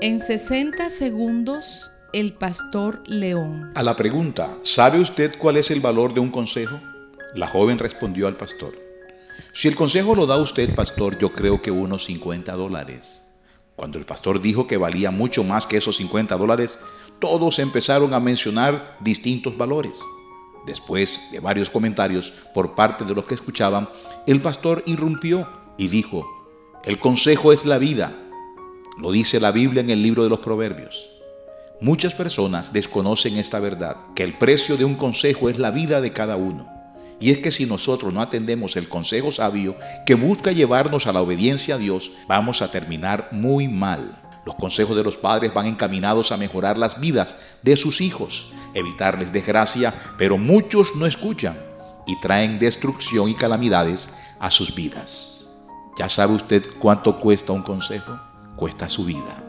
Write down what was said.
En 60 segundos, el pastor León. A la pregunta, ¿sabe usted cuál es el valor de un consejo? La joven respondió al pastor, si el consejo lo da usted, pastor, yo creo que unos 50 dólares. Cuando el pastor dijo que valía mucho más que esos 50 dólares, todos empezaron a mencionar distintos valores. Después de varios comentarios por parte de los que escuchaban, el pastor irrumpió y dijo, el consejo es la vida. Lo dice la Biblia en el libro de los Proverbios. Muchas personas desconocen esta verdad, que el precio de un consejo es la vida de cada uno. Y es que si nosotros no atendemos el consejo sabio que busca llevarnos a la obediencia a Dios, vamos a terminar muy mal. Los consejos de los padres van encaminados a mejorar las vidas de sus hijos, evitarles desgracia, pero muchos no escuchan y traen destrucción y calamidades a sus vidas. ¿Ya sabe usted cuánto cuesta un consejo? Cuesta su vida.